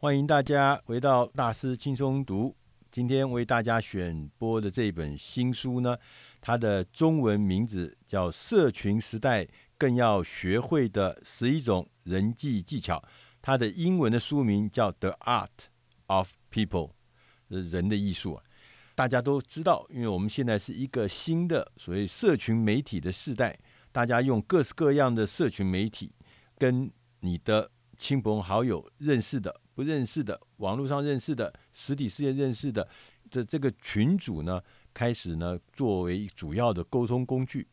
欢迎大家回到大师轻松读。今天为大家选播的这本新书呢，它的中文名字叫《社群时代更要学会的十一种人际技巧》，它的英文的书名叫《The Art of People》，人的艺术啊。大家都知道，因为我们现在是一个新的所谓社群媒体的时代，大家用各式各样的社群媒体跟你的亲朋好友认识的。不认识的，网络上认识的，实体世界认识的，这这个群组呢，开始呢作为主要的沟通工具。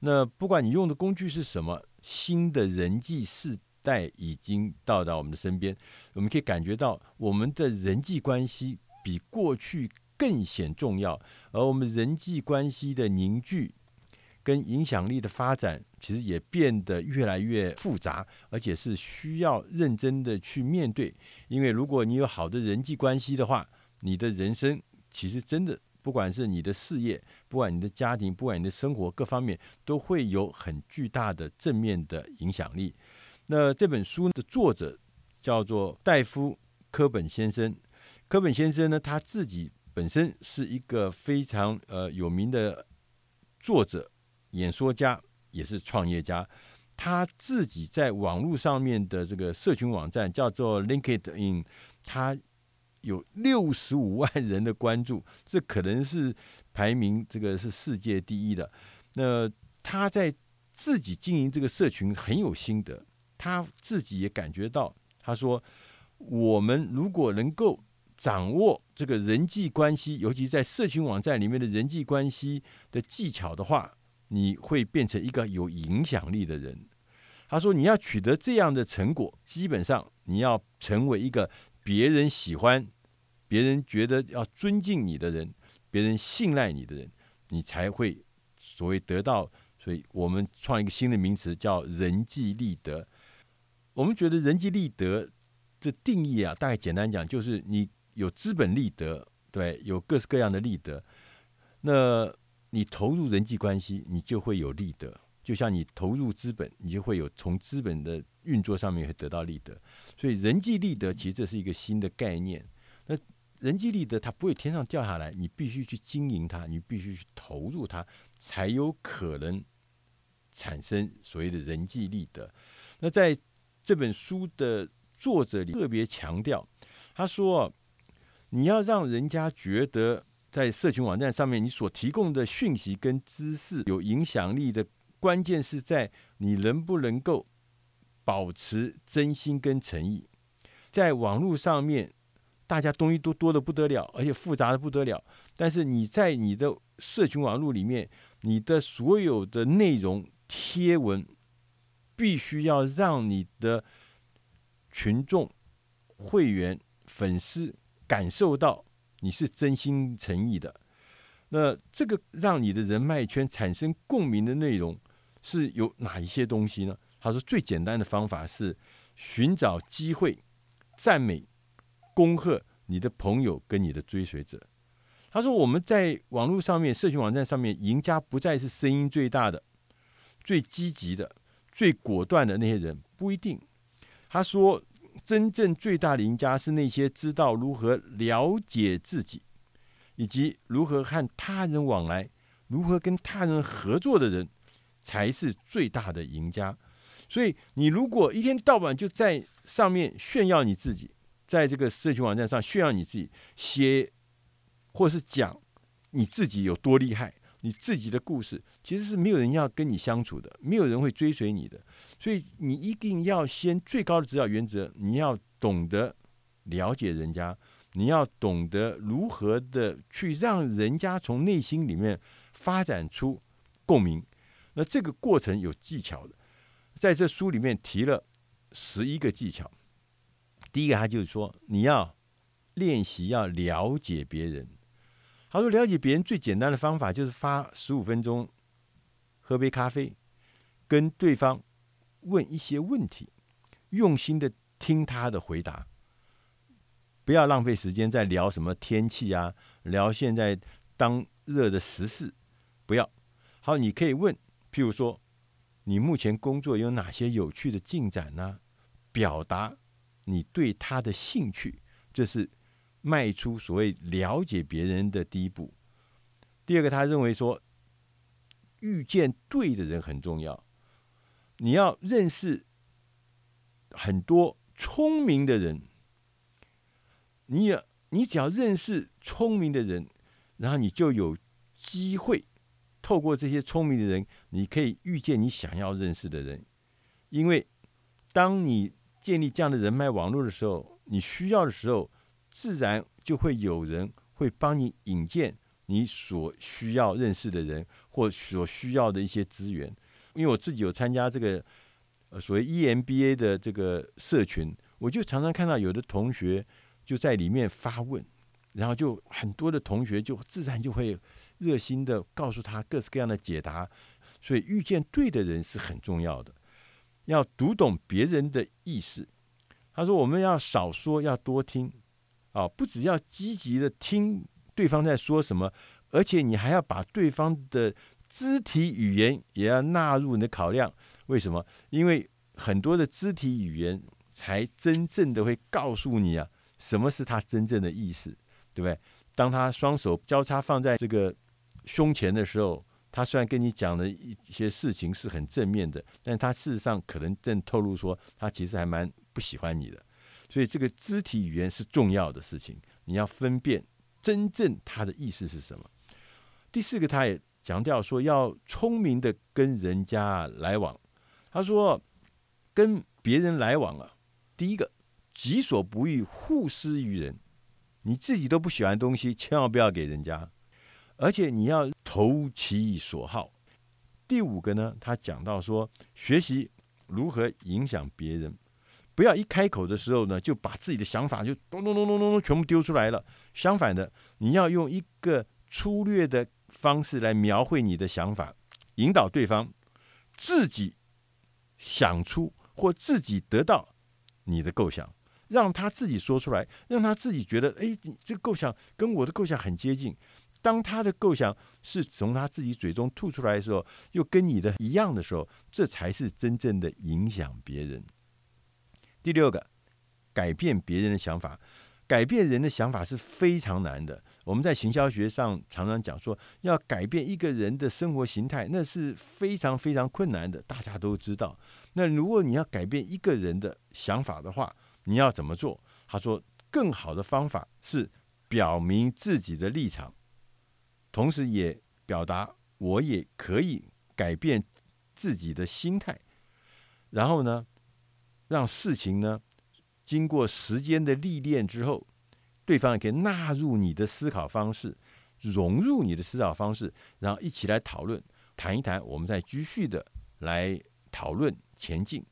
那不管你用的工具是什么，新的人际世代已经到达我们的身边。我们可以感觉到，我们的人际关系比过去更显重要，而我们人际关系的凝聚。跟影响力的发展，其实也变得越来越复杂，而且是需要认真的去面对。因为如果你有好的人际关系的话，你的人生其实真的，不管是你的事业，不管你的家庭，不管你的生活各方面，都会有很巨大的正面的影响力。那这本书的作者叫做戴夫·科本先生。科本先生呢，他自己本身是一个非常呃有名的作者。演说家也是创业家，他自己在网络上面的这个社群网站叫做 LinkedIn，他有六十五万人的关注，这可能是排名这个是世界第一的。那他在自己经营这个社群很有心得，他自己也感觉到，他说：“我们如果能够掌握这个人际关系，尤其在社群网站里面的人际关系的技巧的话。”你会变成一个有影响力的人。他说：“你要取得这样的成果，基本上你要成为一个别人喜欢、别人觉得要尊敬你的人，别人信赖你的人，你才会所谓得到。所以我们创一个新的名词，叫人际立德。我们觉得人际立德的定义啊，大概简单讲，就是你有资本立德，对，有各式各样的立德。那你投入人际关系，你就会有利得；就像你投入资本，你就会有从资本的运作上面会得到利得。所以，人际利得其实这是一个新的概念。那人际利得它不会天上掉下来，你必须去经营它，你必须去投入它，才有可能产生所谓的人际利得。那在这本书的作者里特别强调，他说：“你要让人家觉得。”在社群网站上面，你所提供的讯息跟知识有影响力的关键是在你能不能够保持真心跟诚意。在网络上面，大家东西都多得不得了，而且复杂的不得了。但是你在你的社群网络里面，你的所有的内容贴文，必须要让你的群众、会员、粉丝感受到。你是真心诚意的，那这个让你的人脉圈产生共鸣的内容是有哪一些东西呢？他说最简单的方法是寻找机会赞美、恭贺你的朋友跟你的追随者。他说我们在网络上面、社群网站上面，赢家不再是声音最大的、最积极的、最果断的那些人，不一定。他说。真正最大的赢家是那些知道如何了解自己，以及如何和他人往来、如何跟他人合作的人，才是最大的赢家。所以，你如果一天到晚就在上面炫耀你自己，在这个社群网站上炫耀你自己，写或是讲你自己有多厉害。你自己的故事其实是没有人要跟你相处的，没有人会追随你的，所以你一定要先最高的指导原则，你要懂得了解人家，你要懂得如何的去让人家从内心里面发展出共鸣。那这个过程有技巧的，在这书里面提了十一个技巧。第一个，他就是说你要练习要了解别人。他说：“了解别人最简单的方法就是花十五分钟，喝杯咖啡，跟对方问一些问题，用心的听他的回答，不要浪费时间在聊什么天气啊，聊现在当热的时事，不要。好，你可以问，譬如说，你目前工作有哪些有趣的进展呢？表达你对他的兴趣，这是迈出所谓了解别人的第一步。第二个，他认为说，遇见对的人很重要。你要认识很多聪明的人，你也你只要认识聪明的人，然后你就有机会透过这些聪明的人，你可以遇见你想要认识的人。因为当你建立这样的人脉网络的时候，你需要的时候，自然就会有人会帮你引荐你所需要认识的人或所需要的一些资源。因为我自己有参加这个呃所谓 EMBA 的这个社群，我就常常看到有的同学就在里面发问，然后就很多的同学就自然就会热心的告诉他各式各样的解答。所以遇见对的人是很重要的，要读懂别人的意思。他说我们要少说，要多听，啊，不只要积极的听对方在说什么，而且你还要把对方的。肢体语言也要纳入你的考量，为什么？因为很多的肢体语言才真正的会告诉你啊，什么是他真正的意思，对不对？当他双手交叉放在这个胸前的时候，他虽然跟你讲的一些事情是很正面的，但他事实上可能正透露说，他其实还蛮不喜欢你的。所以这个肢体语言是重要的事情，你要分辨真正他的意思是什么。第四个，他也。强调说要聪明的跟人家来往。他说，跟别人来往啊，第一个己所不欲，勿施于人。你自己都不喜欢东西，千万不要给人家。而且你要投其所好。第五个呢，他讲到说，学习如何影响别人，不要一开口的时候呢，就把自己的想法就咚咚咚咚咚咚全部丢出来了。相反的，你要用一个粗略的。方式来描绘你的想法，引导对方自己想出或自己得到你的构想，让他自己说出来，让他自己觉得，哎，你这个构想跟我的构想很接近。当他的构想是从他自己嘴中吐出来的时候，又跟你的一样的时候，这才是真正的影响别人。第六个，改变别人的想法，改变人的想法是非常难的。我们在行销学上常常讲说，要改变一个人的生活形态，那是非常非常困难的，大家都知道。那如果你要改变一个人的想法的话，你要怎么做？他说，更好的方法是表明自己的立场，同时也表达我也可以改变自己的心态，然后呢，让事情呢经过时间的历练之后。对方也可以纳入你的思考方式，融入你的思考方式，然后一起来讨论，谈一谈，我们再继续的来讨论前进。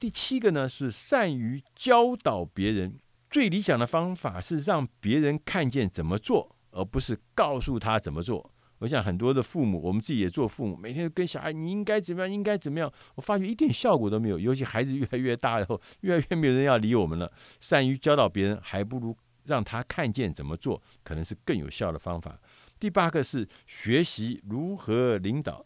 第七个呢，是善于教导别人，最理想的方法是让别人看见怎么做，而不是告诉他怎么做。我想很多的父母，我们自己也做父母，每天跟小孩你应该怎么样，应该怎么样，我发觉一点效果都没有。尤其孩子越来越大以后，越来越没有人要理我们了。善于教导别人，还不如。让他看见怎么做，可能是更有效的方法。第八个是学习如何领导。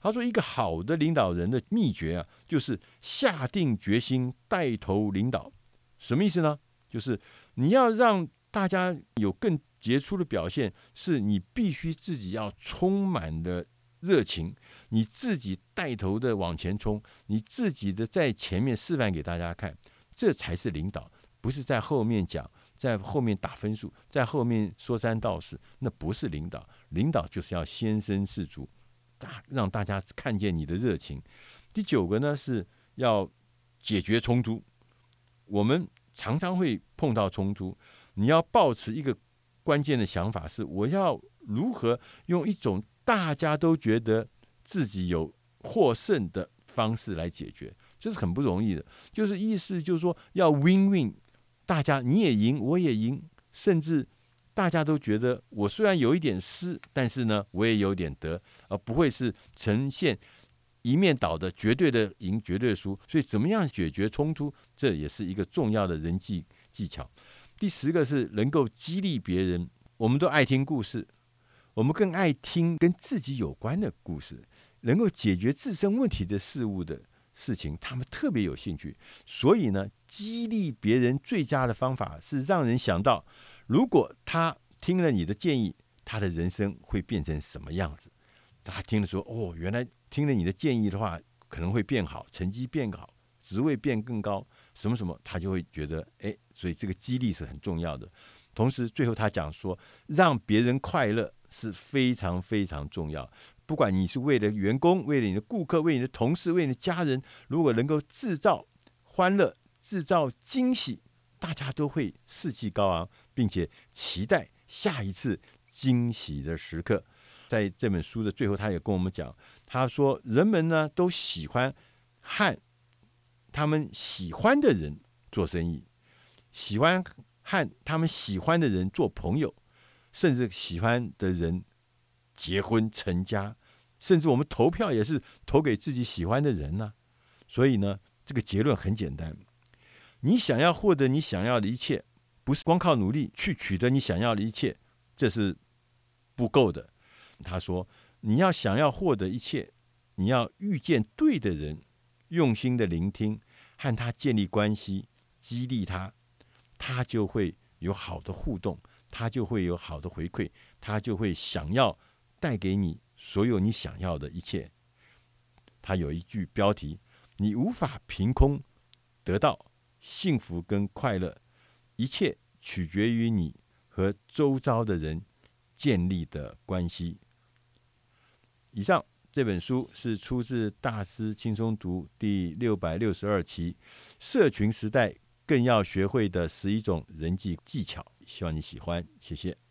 他说，一个好的领导人的秘诀啊，就是下定决心带头领导。什么意思呢？就是你要让大家有更杰出的表现，是你必须自己要充满的热情，你自己带头的往前冲，你自己的在前面示范给大家看，这才是领导，不是在后面讲。在后面打分数，在后面说三道四，那不是领导。领导就是要先声士卒，大让大家看见你的热情。第九个呢，是要解决冲突。我们常常会碰到冲突，你要保持一个关键的想法是：我要如何用一种大家都觉得自己有获胜的方式来解决，这是很不容易的。就是意思就是说要 win win。大家你也赢，我也赢，甚至大家都觉得我虽然有一点失，但是呢，我也有点得，而不会是呈现一面倒的绝对的赢、绝对输。所以，怎么样解决冲突，这也是一个重要的人际技巧。第十个是能够激励别人。我们都爱听故事，我们更爱听跟自己有关的故事，能够解决自身问题的事物的事情，他们特别有兴趣。所以呢，激励别人最佳的方法是让人想到，如果他听了你的建议，他的人生会变成什么样子？他听了说：“哦，原来听了你的建议的话，可能会变好，成绩变好，职位变更高，什么什么，他就会觉得，哎，所以这个激励是很重要的。同时，最后他讲说，让别人快乐是非常非常重要。不管你是为了员工，为了你的顾客，为你的同事，为你的家人，如果能够制造欢乐，制造惊喜，大家都会士气高昂，并且期待下一次惊喜的时刻。”在这本书的最后，他也跟我们讲，他说：“人们呢都喜欢和他们喜欢的人做生意，喜欢和他们喜欢的人做朋友，甚至喜欢的人结婚成家，甚至我们投票也是投给自己喜欢的人呢。所以呢，这个结论很简单：你想要获得你想要的一切，不是光靠努力去取得你想要的一切，这是不够的。”他说：“你要想要获得一切，你要遇见对的人，用心的聆听，和他建立关系，激励他，他就会有好的互动，他就会有好的回馈，他就会想要带给你所有你想要的一切。”他有一句标题：“你无法凭空得到幸福跟快乐，一切取决于你和周遭的人建立的关系。”以上这本书是出自《大师轻松读》第六百六十二期，社群时代更要学会的十一种人际技巧。希望你喜欢，谢谢。